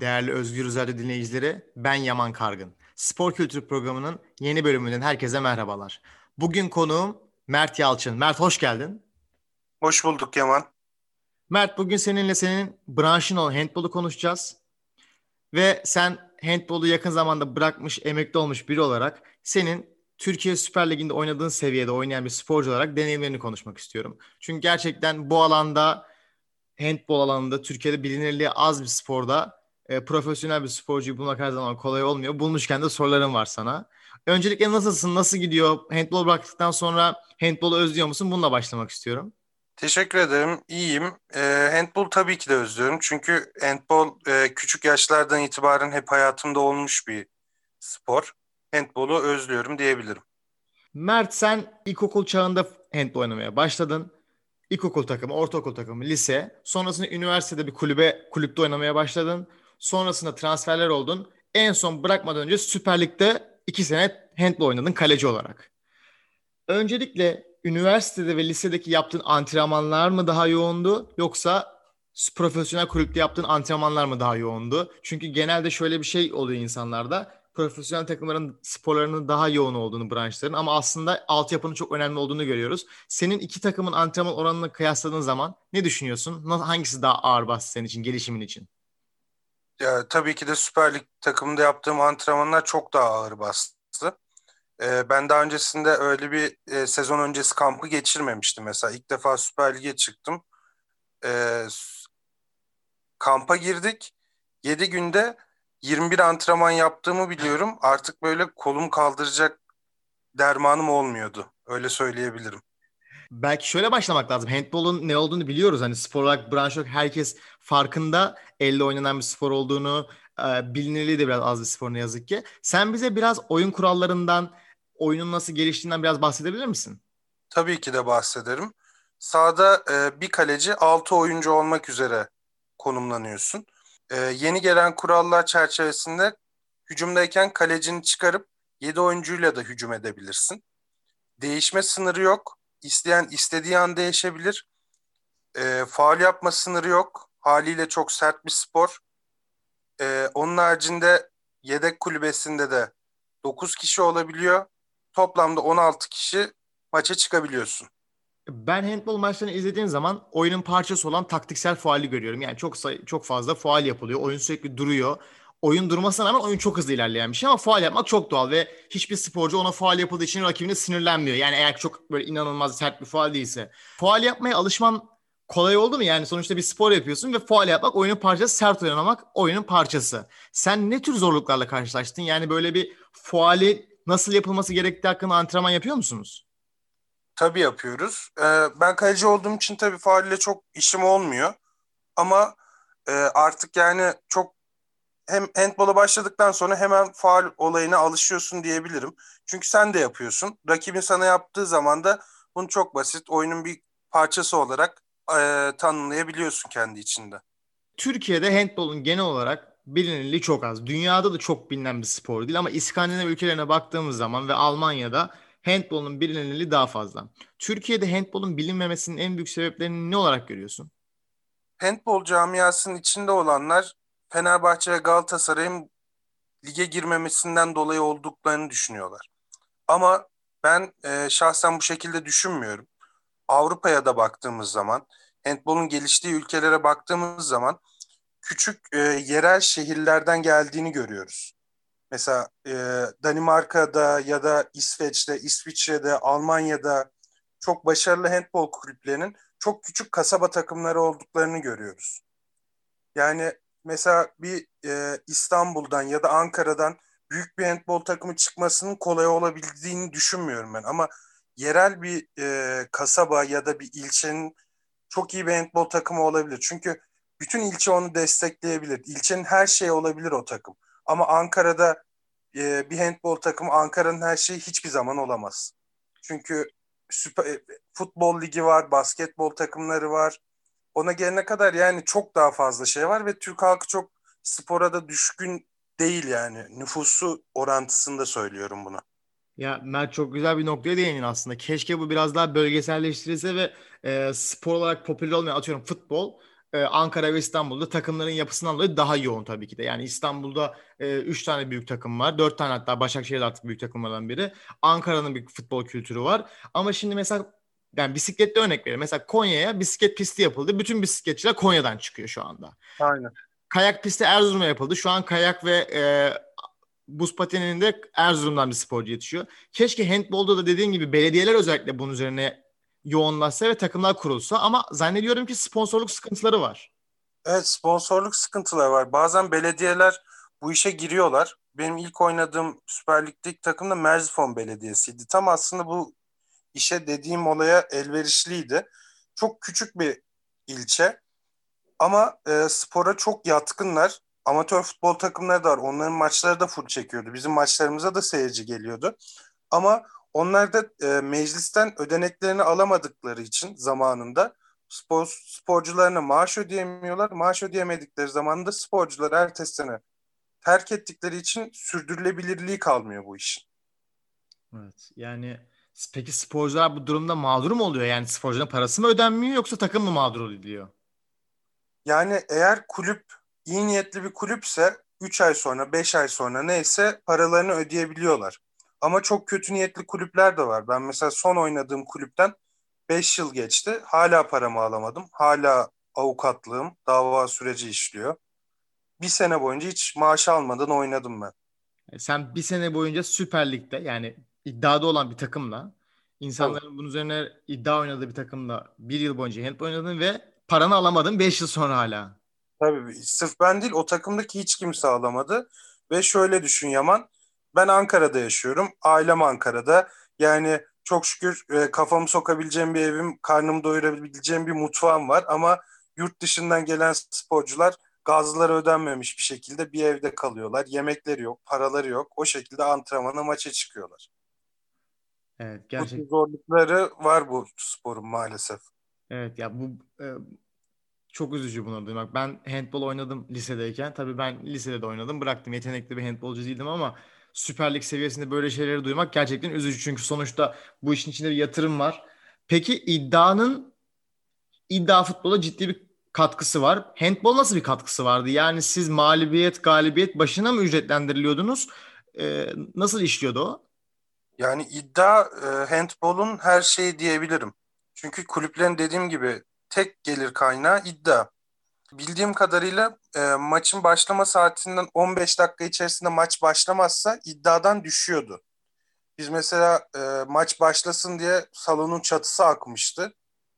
Değerli Özgür Radyo dinleyicileri, ben Yaman Kargın. Spor Kültürü programının yeni bölümünden herkese merhabalar. Bugün konuğum Mert Yalçın. Mert hoş geldin. Hoş bulduk Yaman. Mert bugün seninle senin branşın olan handbolu konuşacağız. Ve sen handbolu yakın zamanda bırakmış, emekli olmuş biri olarak senin Türkiye Süper Ligi'nde oynadığın seviyede oynayan bir sporcu olarak deneyimlerini konuşmak istiyorum. Çünkü gerçekten bu alanda handbol alanında Türkiye'de bilinirliği az bir sporda e, profesyonel bir sporcuyu bulmak her zaman kolay olmuyor. Bulmuşken de sorularım var sana. Öncelikle nasılsın? Nasıl gidiyor? Handbol bıraktıktan sonra handbolu özlüyor musun? Bununla başlamak istiyorum. Teşekkür ederim. İyiyim. E, handball tabii ki de özlüyorum. Çünkü handball e, küçük yaşlardan itibaren hep hayatımda olmuş bir spor. Handball'u özlüyorum diyebilirim. Mert sen ilkokul çağında handball oynamaya başladın. İlkokul takımı, ortaokul takımı, lise. Sonrasında üniversitede bir kulübe, kulüpte oynamaya başladın. Sonrasında transferler oldun. En son bırakmadan önce Süper Lig'de iki sene handball oynadın kaleci olarak. Öncelikle üniversitede ve lisedeki yaptığın antrenmanlar mı daha yoğundu yoksa profesyonel kulüpte yaptığın antrenmanlar mı daha yoğundu? Çünkü genelde şöyle bir şey oluyor insanlarda. Profesyonel takımların sporlarının daha yoğun olduğunu branşların ama aslında altyapının çok önemli olduğunu görüyoruz. Senin iki takımın antrenman oranını kıyasladığın zaman ne düşünüyorsun? Hangisi daha ağır bastı senin için, gelişimin için? Ya, tabii ki de Süper Lig takımında yaptığım antrenmanlar çok daha ağır bastı. Ee, ben daha öncesinde öyle bir e, sezon öncesi kampı geçirmemiştim. Mesela ilk defa Süper Lig'e çıktım. Ee, kampa girdik. 7 günde 21 antrenman yaptığımı biliyorum. Artık böyle kolum kaldıracak dermanım olmuyordu. Öyle söyleyebilirim. Belki şöyle başlamak lazım. Handball'un ne olduğunu biliyoruz. Hani spor olarak branş olarak herkes farkında elle oynanan bir spor olduğunu, e, bilinirliği de biraz az bir spor ne yazık ki. Sen bize biraz oyun kurallarından, oyunun nasıl geliştiğinden biraz bahsedebilir misin? Tabii ki de bahsederim. Sahada e, bir kaleci 6 oyuncu olmak üzere konumlanıyorsun. E, yeni gelen kurallar çerçevesinde hücumdayken kalecini çıkarıp 7 oyuncuyla da hücum edebilirsin. Değişme sınırı yok. İsteyen istediği an değişebilir. E, faal yapma sınırı yok. Haliyle çok sert bir spor. E, onun haricinde yedek kulübesinde de 9 kişi olabiliyor. Toplamda 16 kişi maça çıkabiliyorsun. Ben handball maçlarını izlediğim zaman oyunun parçası olan taktiksel faali görüyorum. Yani çok say- çok fazla faal yapılıyor. Oyun sürekli duruyor. Oyun durmasına rağmen oyun çok hızlı ilerleyen bir şey ama faal yapmak çok doğal ve hiçbir sporcu ona faal yapıldığı için rakibine sinirlenmiyor. Yani eğer çok böyle inanılmaz sert bir faal değilse. Faal yapmaya alışman kolay oldu mu? Yani sonuçta bir spor yapıyorsun ve faal yapmak oyunun parçası, sert oynamak oyunun parçası. Sen ne tür zorluklarla karşılaştın? Yani böyle bir faali nasıl yapılması gerektiği hakkında antrenman yapıyor musunuz? Tabii yapıyoruz. Ee, ben kaleci olduğum için tabii faalle çok işim olmuyor. Ama e, artık yani çok hem handbola başladıktan sonra hemen faal olayına alışıyorsun diyebilirim. Çünkü sen de yapıyorsun. Rakibin sana yaptığı zaman da bunu çok basit oyunun bir parçası olarak e, tanımlayabiliyorsun kendi içinde. Türkiye'de handbolun genel olarak bilinirliği çok az. Dünyada da çok bilinen bir spor değil ama İskandinav ülkelerine baktığımız zaman ve Almanya'da handbolun bilinirliği daha fazla. Türkiye'de handbolun bilinmemesinin en büyük sebeplerini ne olarak görüyorsun? Handbol camiasının içinde olanlar Fenerbahçe ve Galatasaray'ın lige girmemesinden dolayı olduklarını düşünüyorlar. Ama ben e, şahsen bu şekilde düşünmüyorum. Avrupa'ya da baktığımız zaman, handbolun geliştiği ülkelere baktığımız zaman küçük e, yerel şehirlerden geldiğini görüyoruz. Mesela e, Danimarka'da ya da İsveç'te, İsviçre'de, Almanya'da çok başarılı handbol kulüplerinin çok küçük kasaba takımları olduklarını görüyoruz. Yani mesela bir e, İstanbul'dan ya da Ankara'dan büyük bir handbol takımı çıkmasının kolay olabildiğini düşünmüyorum ben. Ama yerel bir e, kasaba ya da bir ilçenin çok iyi bir handbol takımı olabilir. Çünkü bütün ilçe onu destekleyebilir. İlçenin her şeyi olabilir o takım. Ama Ankara'da e, bir handbol takımı Ankara'nın her şeyi hiçbir zaman olamaz. Çünkü süper, e, futbol ligi var, basketbol takımları var. Ona gelene kadar yani çok daha fazla şey var ve Türk halkı çok spora da düşkün değil yani. Nüfusu orantısında söylüyorum bunu. Ya Mert çok güzel bir noktaya değindin aslında. Keşke bu biraz daha bölgeselleştirilse ve e, spor olarak popüler olmayan atıyorum futbol e, Ankara ve İstanbul'da takımların yapısından dolayı daha yoğun tabii ki de. Yani İstanbul'da 3 e, tane büyük takım var. 4 tane hatta Başakşehir artık büyük takımlardan biri. Ankara'nın bir futbol kültürü var. Ama şimdi mesela yani bisiklette örnek verelim. Mesela Konya'ya bisiklet pisti yapıldı. Bütün bisikletçiler Konya'dan çıkıyor şu anda. Aynen. Kayak pisti Erzurum'a yapıldı. Şu an kayak ve e, buz pateninde Erzurum'dan bir sporcu yetişiyor. Keşke handbolda da dediğin gibi belediyeler özellikle bunun üzerine yoğunlaşsa ve takımlar kurulsa ama zannediyorum ki sponsorluk sıkıntıları var. Evet sponsorluk sıkıntıları var. Bazen belediyeler bu işe giriyorlar. Benim ilk oynadığım Süper Lig'deki takım da Merzifon Belediyesi'ydi. Tam aslında bu işe dediğim olaya elverişliydi. Çok küçük bir ilçe ama e, spora çok yatkınlar. Amatör futbol takımları da var. Onların maçları da full çekiyordu. Bizim maçlarımıza da seyirci geliyordu. Ama onlar da e, meclisten ödeneklerini alamadıkları için zamanında spor, sporcularına maaş ödeyemiyorlar. Maaş ödeyemedikleri zamanında sporcular ertesi sene terk ettikleri için sürdürülebilirliği kalmıyor bu işin. Evet yani peki sporcular bu durumda mağdur mu oluyor? Yani sporcunun parası mı ödenmiyor yoksa takım mı mağdur ediliyor? Yani eğer kulüp iyi niyetli bir kulüpse 3 ay sonra 5 ay sonra neyse paralarını ödeyebiliyorlar. Ama çok kötü niyetli kulüpler de var. Ben mesela son oynadığım kulüpten 5 yıl geçti. Hala paramı alamadım. Hala avukatlığım, dava süreci işliyor. Bir sene boyunca hiç maaş almadan oynadım ben. E, sen bir sene boyunca Süper Lig'de yani iddiada olan bir takımla insanların evet. bunun üzerine iddia oynadığı bir takımla bir yıl boyunca handball oynadın ve paranı alamadın 5 yıl sonra hala. Tabii sırf ben değil o takımdaki hiç kimse alamadı. Ve şöyle düşün Yaman ben Ankara'da yaşıyorum. Ailem Ankara'da. Yani çok şükür e, kafamı sokabileceğim bir evim, karnımı doyurabileceğim bir mutfağım var. Ama yurt dışından gelen sporcular gazları ödenmemiş bir şekilde bir evde kalıyorlar. Yemekleri yok, paraları yok. O şekilde antrenmana, maça çıkıyorlar. Evet, gerçekten. Bu zorlukları var bu sporun maalesef. Evet ya bu e, çok üzücü bunu duymak. Ben handball oynadım lisedeyken. Tabii ben lisede de oynadım. Bıraktım. Yetenekli bir handbolcu değildim ama Süper Lig seviyesinde böyle şeyleri duymak gerçekten üzücü. Çünkü sonuçta bu işin içinde bir yatırım var. Peki iddianın iddia futbola ciddi bir katkısı var. Handball nasıl bir katkısı vardı? Yani siz mağlubiyet, galibiyet başına mı ücretlendiriliyordunuz? Ee, nasıl işliyordu o? Yani iddia e, handball'un her şeyi diyebilirim. Çünkü kulüplerin dediğim gibi tek gelir kaynağı iddia bildiğim kadarıyla e, maçın başlama saatinden 15 dakika içerisinde maç başlamazsa iddiadan düşüyordu. Biz mesela e, maç başlasın diye salonun çatısı akmıştı.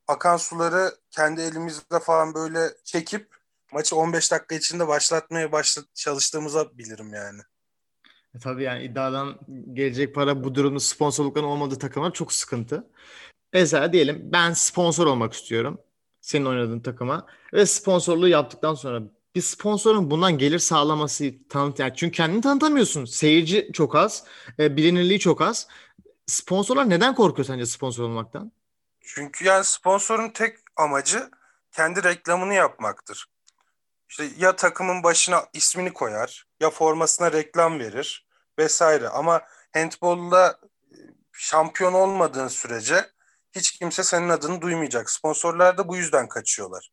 Akan suları kendi elimizle falan böyle çekip maçı 15 dakika içinde başlatmaya başla çalıştığımızı bilirim yani. E, tabii yani iddiadan gelecek para bu durumda sponsorlukların olmadığı takımlar çok sıkıntı. Mesela diyelim ben sponsor olmak istiyorum senin oynadığın takıma ve sponsorluğu yaptıktan sonra bir sponsorun bundan gelir sağlaması tanıt yani çünkü kendini tanıtamıyorsun. Seyirci çok az, e, bilinirliği çok az. Sponsorlar neden korkuyor sence sponsor olmaktan? Çünkü yani sponsorun tek amacı kendi reklamını yapmaktır. İşte ya takımın başına ismini koyar, ya formasına reklam verir vesaire. Ama handbolda şampiyon olmadığın sürece hiç kimse senin adını duymayacak. Sponsorlar da bu yüzden kaçıyorlar.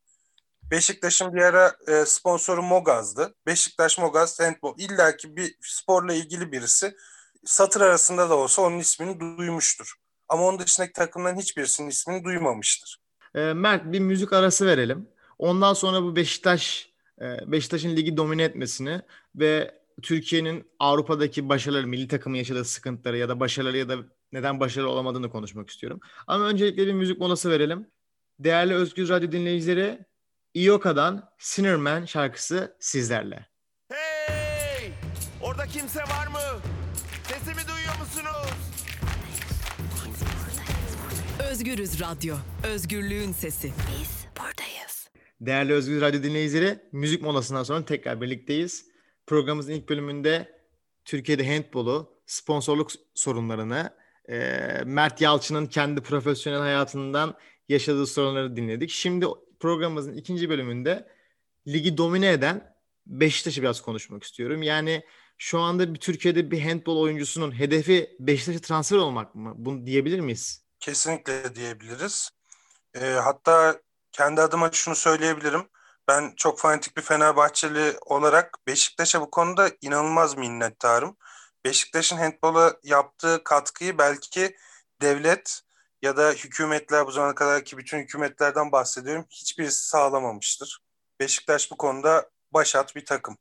Beşiktaş'ın bir ara e, sponsoru Mogaz'dı. Beşiktaş Mogaz handball. İlla ki bir sporla ilgili birisi satır arasında da olsa onun ismini duymuştur. Ama onun dışındaki takımların hiçbirisinin ismini duymamıştır. E, Mert bir müzik arası verelim. Ondan sonra bu Beşiktaş e, Beşiktaş'ın ligi domine etmesini ve Türkiye'nin Avrupa'daki başarıları, milli takımın yaşadığı sıkıntıları ya da başarıları ya da neden başarılı olamadığını konuşmak istiyorum. Ama öncelikle bir müzik molası verelim. Değerli Özgür Radyo dinleyicileri, Ioka'dan Sinnerman şarkısı sizlerle. Hey! Orada kimse var mı? Sesimi duyuyor musunuz? Özgürüz Radyo. Özgürlüğün sesi. Biz buradayız. Değerli Özgür Radyo dinleyicileri, müzik molasından sonra tekrar birlikteyiz. Programımızın ilk bölümünde Türkiye'de handbolu, sponsorluk sorunlarını, e, Mert Yalçın'ın kendi profesyonel hayatından yaşadığı sorunları dinledik. Şimdi programımızın ikinci bölümünde ligi domine eden Beşiktaş'ı biraz konuşmak istiyorum. Yani şu anda bir Türkiye'de bir handbol oyuncusunun hedefi Beşiktaş'a transfer olmak mı? Bunu diyebilir miyiz? Kesinlikle diyebiliriz. E, hatta kendi adıma şunu söyleyebilirim. Ben çok fanatik bir Fenerbahçeli olarak Beşiktaş'a bu konuda inanılmaz minnettarım. Beşiktaş'ın handbola yaptığı katkıyı belki devlet ya da hükümetler bu zamana kadar ki bütün hükümetlerden bahsediyorum hiçbirisi sağlamamıştır. Beşiktaş bu konuda başat bir takım.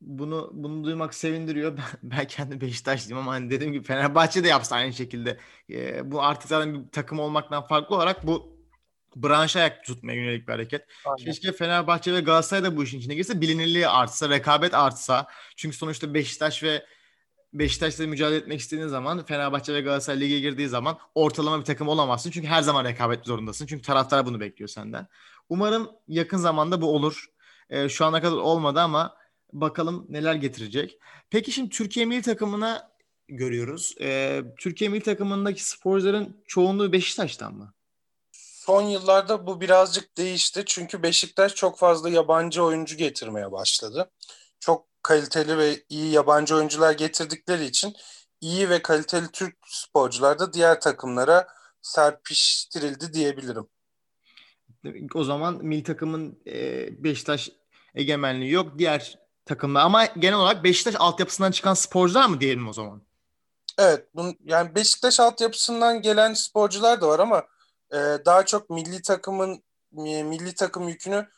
Bunu bunu duymak sevindiriyor. Ben, ben kendi Beşiktaşlıyım ama hani dediğim gibi Fenerbahçe de yapsa aynı şekilde. Ee, bu artık zaten bir takım olmaktan farklı olarak bu branşa ayak tutmaya yönelik bir hareket. Aynen. Keşke Fenerbahçe ve Galatasaray da bu işin içine girse, bilinirliği artsa, rekabet artsa. Çünkü sonuçta Beşiktaş ve Beşiktaş'la mücadele etmek istediğin zaman Fenerbahçe ve Galatasaray lige girdiği zaman ortalama bir takım olamazsın. Çünkü her zaman rekabet zorundasın. Çünkü taraftar bunu bekliyor senden. Umarım yakın zamanda bu olur. Ee, şu ana kadar olmadı ama bakalım neler getirecek. Peki şimdi Türkiye milli takımına görüyoruz. Ee, Türkiye milli takımındaki sporcuların çoğunluğu Beşiktaş'tan mı? Son yıllarda bu birazcık değişti. Çünkü Beşiktaş çok fazla yabancı oyuncu getirmeye başladı. Çok kaliteli ve iyi yabancı oyuncular getirdikleri için iyi ve kaliteli Türk sporcular da diğer takımlara serpiştirildi diyebilirim. O zaman milli takımın e, Beşiktaş egemenliği yok. Diğer takımlar ama genel olarak Beşiktaş altyapısından çıkan sporcular mı diyelim o zaman? Evet. Bun, yani Beşiktaş altyapısından gelen sporcular da var ama e, daha çok milli takımın milli takım yükünü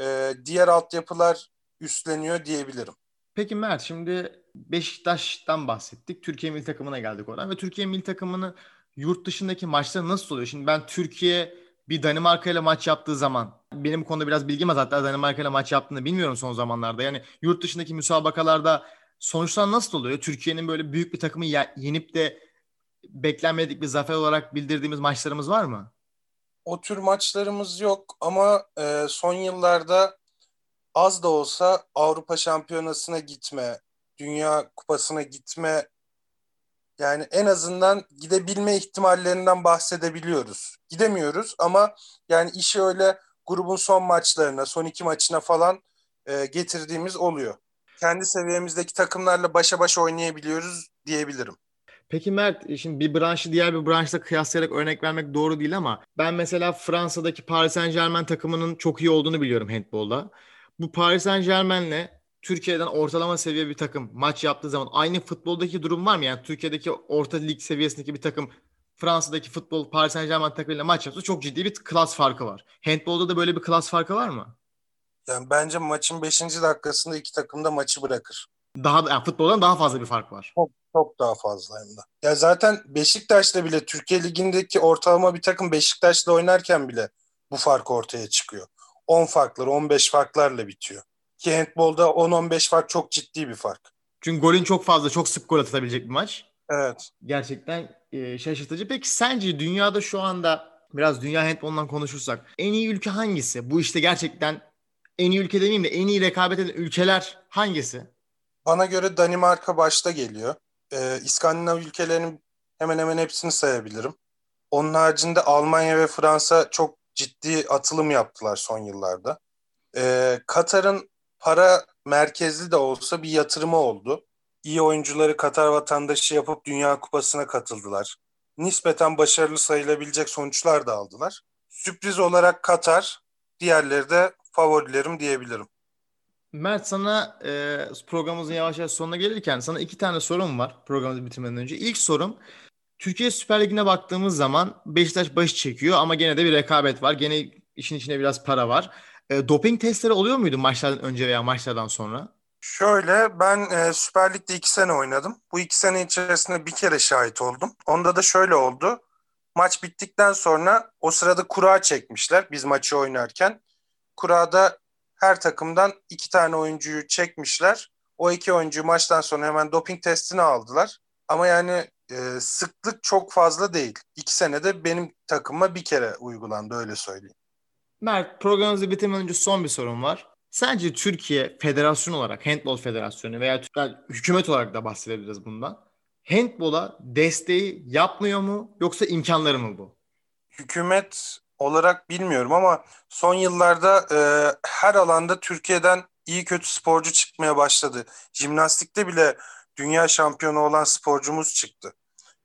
e, diğer altyapılar üstleniyor diyebilirim. Peki Mert şimdi Beşiktaş'tan bahsettik. Türkiye milli takımına geldik oradan ve Türkiye milli takımını yurt dışındaki maçları nasıl oluyor? Şimdi ben Türkiye bir Danimarka ile maç yaptığı zaman benim bu konuda biraz bilgim az hatta Danimarka ile maç yaptığını bilmiyorum son zamanlarda. Yani yurt dışındaki müsabakalarda sonuçlar nasıl oluyor? Türkiye'nin böyle büyük bir takımı yenip de beklenmedik bir zafer olarak bildirdiğimiz maçlarımız var mı? O tür maçlarımız yok ama e, son yıllarda az da olsa Avrupa Şampiyonası'na gitme, Dünya Kupası'na gitme yani en azından gidebilme ihtimallerinden bahsedebiliyoruz. Gidemiyoruz ama yani işi öyle grubun son maçlarına, son iki maçına falan e, getirdiğimiz oluyor. Kendi seviyemizdeki takımlarla başa başa oynayabiliyoruz diyebilirim. Peki Mert, e, şimdi bir branşı diğer bir branşla kıyaslayarak örnek vermek doğru değil ama ben mesela Fransa'daki Paris Saint Germain takımının çok iyi olduğunu biliyorum handbolda. Bu Paris Saint Germain'le Türkiye'den ortalama seviye bir takım maç yaptığı zaman aynı futboldaki durum var mı? Yani Türkiye'deki orta lig seviyesindeki bir takım Fransa'daki futbol Paris Saint Germain takımıyla maç yapsa çok ciddi bir klas farkı var. Handbolda da böyle bir klas farkı var mı? Yani bence maçın 5. dakikasında iki takım da maçı bırakır. Daha yani futboldan daha fazla bir fark var. Çok, çok daha fazla hem de. Ya zaten Beşiktaş'ta bile Türkiye Ligi'ndeki ortalama bir takım Beşiktaş'la oynarken bile bu fark ortaya çıkıyor. 10 farklar, 15 farklarla bitiyor. Ki handbolda 10-15 fark çok ciddi bir fark. Çünkü golün çok fazla, çok sık gol atabilecek bir maç. Evet. Gerçekten e, şaşırtıcı. Peki sence dünyada şu anda biraz dünya handbolundan konuşursak en iyi ülke hangisi? Bu işte gerçekten en iyi ülke demeyeyim de en iyi rekabet eden ülkeler hangisi? Bana göre Danimarka başta geliyor. Ee, İskandinav ülkelerinin hemen hemen hepsini sayabilirim. Onun haricinde Almanya ve Fransa çok ciddi atılım yaptılar son yıllarda. Ee, Katar'ın para merkezli de olsa bir yatırımı oldu. İyi oyuncuları Katar vatandaşı yapıp Dünya Kupası'na katıldılar. Nispeten başarılı sayılabilecek sonuçlar da aldılar. Sürpriz olarak Katar, diğerleri de favorilerim diyebilirim. Mert sana e, programımızın yavaş yavaş sonuna gelirken sana iki tane sorum var programımızı bitirmeden önce. İlk sorum Türkiye Süper Ligi'ne baktığımız zaman Beşiktaş baş çekiyor ama gene de bir rekabet var. Gene işin içine biraz para var. E, doping testleri oluyor muydu maçlardan önce veya maçlardan sonra? Şöyle ben e, Süper Lig'de iki sene oynadım. Bu iki sene içerisinde bir kere şahit oldum. Onda da şöyle oldu. Maç bittikten sonra o sırada kura çekmişler biz maçı oynarken. Kurada her takımdan iki tane oyuncuyu çekmişler. O iki oyuncuyu maçtan sonra hemen doping testini aldılar. Ama yani e, sıklık çok fazla değil. İki senede benim takıma bir kere uygulandı öyle söyleyeyim. Mert programımızı bitirmeden önce son bir sorum var. Sence Türkiye federasyon olarak, Handball Federasyonu veya yani hükümet olarak da bahsedebiliriz bundan. Handball'a desteği yapmıyor mu yoksa imkanları mı bu? Hükümet olarak bilmiyorum ama son yıllarda e, her alanda Türkiye'den iyi kötü sporcu çıkmaya başladı. Jimnastikte bile dünya şampiyonu olan sporcumuz çıktı.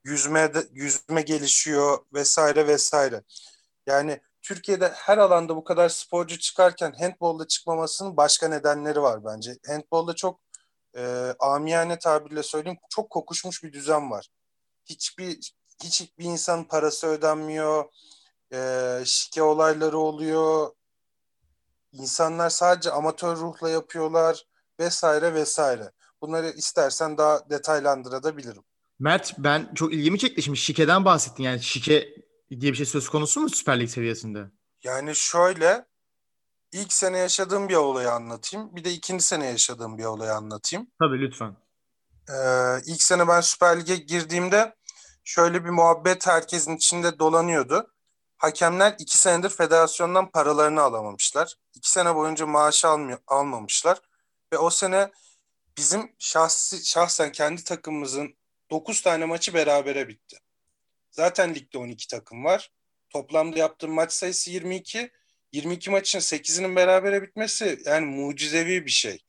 Yüzme de, yüzme gelişiyor vesaire vesaire. Yani Türkiye'de her alanda bu kadar sporcu çıkarken handbolda çıkmamasının başka nedenleri var bence. Handbolda çok e, amiyane tabirle söyleyeyim çok kokuşmuş bir düzen var. Hiçbir hiçbir insan parası ödenmiyor. E, şike olayları oluyor. İnsanlar sadece amatör ruhla yapıyorlar vesaire vesaire. Bunları istersen daha detaylandırabilirim. Mert ben çok ilgimi çekti. Şimdi şikeden bahsettin. Yani şike diye bir şey söz konusu mu Süper Lig seviyesinde? Yani şöyle ilk sene yaşadığım bir olayı anlatayım. Bir de ikinci sene yaşadığım bir olayı anlatayım. Tabii lütfen. Ee, ilk sene ben Süper Lig'e girdiğimde şöyle bir muhabbet herkesin içinde dolanıyordu. Hakemler iki senedir federasyondan paralarını alamamışlar. İki sene boyunca maaş almıyor, almamışlar. Ve o sene bizim şahsi, şahsen kendi takımımızın 9 tane maçı berabere bitti. Zaten ligde 12 takım var. Toplamda yaptığım maç sayısı 22. 22 maçın 8'inin berabere bitmesi yani mucizevi bir şey.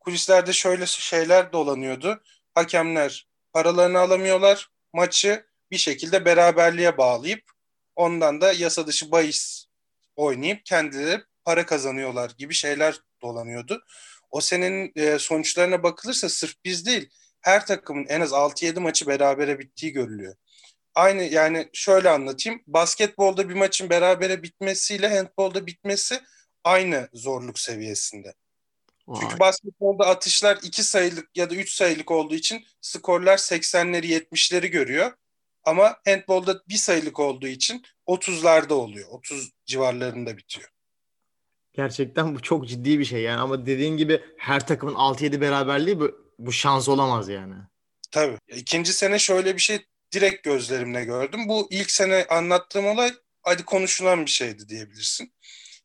Kulislerde şöyle şeyler dolanıyordu. Hakemler paralarını alamıyorlar. Maçı bir şekilde beraberliğe bağlayıp ondan da yasa dışı bahis oynayıp kendileri para kazanıyorlar gibi şeyler dolanıyordu. O senenin e, sonuçlarına bakılırsa sırf biz değil her takımın en az 6-7 maçı berabere bittiği görülüyor. Aynı yani şöyle anlatayım. Basketbolda bir maçın berabere bitmesiyle handbolda bitmesi aynı zorluk seviyesinde. Vay. Çünkü basketbolda atışlar 2 sayılık ya da 3 sayılık olduğu için skorlar 80'leri 70'leri görüyor. Ama handbolda bir sayılık olduğu için 30'larda oluyor. 30 civarlarında bitiyor. Gerçekten bu çok ciddi bir şey yani ama dediğin gibi her takımın 6-7 beraberliği bu, bu şans olamaz yani. Tabii. İkinci sene şöyle bir şey direkt gözlerimle gördüm. Bu ilk sene anlattığım olay hadi konuşulan bir şeydi diyebilirsin.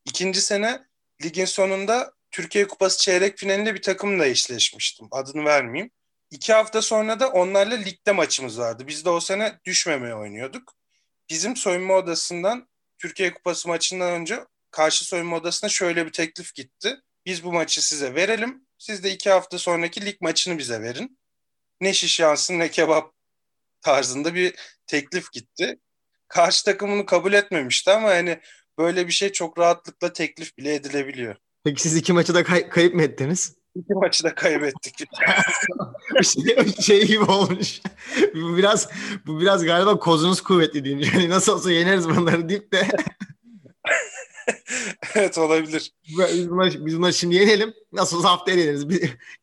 İkinci sene ligin sonunda Türkiye Kupası çeyrek finalinde bir takımla eşleşmiştim. Adını vermeyeyim. İki hafta sonra da onlarla ligde maçımız vardı. Biz de o sene düşmemeye oynuyorduk. Bizim soyunma odasından Türkiye Kupası maçından önce karşı soyunma odasına şöyle bir teklif gitti. Biz bu maçı size verelim. Siz de iki hafta sonraki lig maçını bize verin. Ne şiş yansın ne kebap tarzında bir teklif gitti. Karşı takım bunu kabul etmemişti ama yani böyle bir şey çok rahatlıkla teklif bile edilebiliyor. Peki siz iki maçı da kay- kayıp mı ettiniz? İki maçı da kaybettik. şey, şey gibi olmuş. bu biraz bu biraz galiba kozunuz kuvvetli diyeyim. Yani nasıl olsa yeneriz bunları deyip de evet olabilir. Biz bunları, biz bunları şimdi yenelim. Nasıl olsa haftaya yeneriz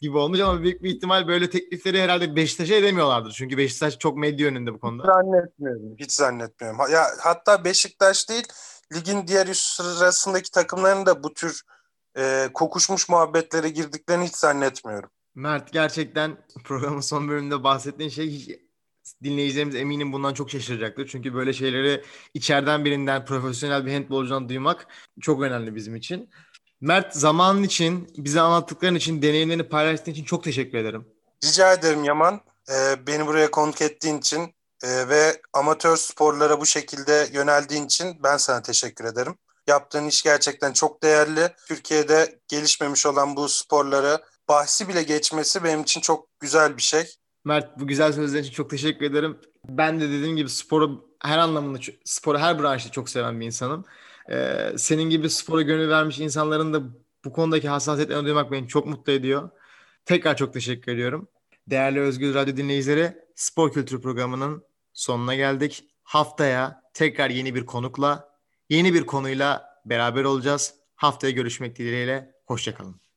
gibi olmuş ama büyük bir ihtimal böyle teklifleri herhalde Beşiktaş'a edemiyorlardır. Çünkü Beşiktaş çok medya önünde bu konuda. Hiç zannetmiyorum. Hiç zannetmiyorum. Ya hatta Beşiktaş değil ligin diğer üst sırasındaki takımların da bu tür e, kokuşmuş muhabbetlere girdiklerini hiç zannetmiyorum. Mert gerçekten programın son bölümünde bahsettiğin şey hiç dinleyicilerimiz eminim bundan çok şaşıracaktır. Çünkü böyle şeyleri içeriden birinden, profesyonel bir handbolcudan duymak çok önemli bizim için. Mert zamanın için, bize anlattıkların için, deneyimlerini paylaştığın için çok teşekkür ederim. Rica ederim Yaman. Ee, beni buraya konuk ettiğin için e, ve amatör sporlara bu şekilde yöneldiğin için ben sana teşekkür ederim. Yaptığın iş gerçekten çok değerli. Türkiye'de gelişmemiş olan bu sporları bahsi bile geçmesi benim için çok güzel bir şey. Mert bu güzel sözler için çok teşekkür ederim. Ben de dediğim gibi sporu her anlamında, sporu her branşta çok seven bir insanım. Ee, senin gibi spora gönül vermiş insanların da bu konudaki hassasiyetlerini duymak beni çok mutlu ediyor. Tekrar çok teşekkür ediyorum. Değerli Özgür Radyo dinleyicileri, Spor Kültürü programının sonuna geldik. Haftaya tekrar yeni bir konukla, yeni bir konuyla beraber olacağız. Haftaya görüşmek dileğiyle. Hoşçakalın.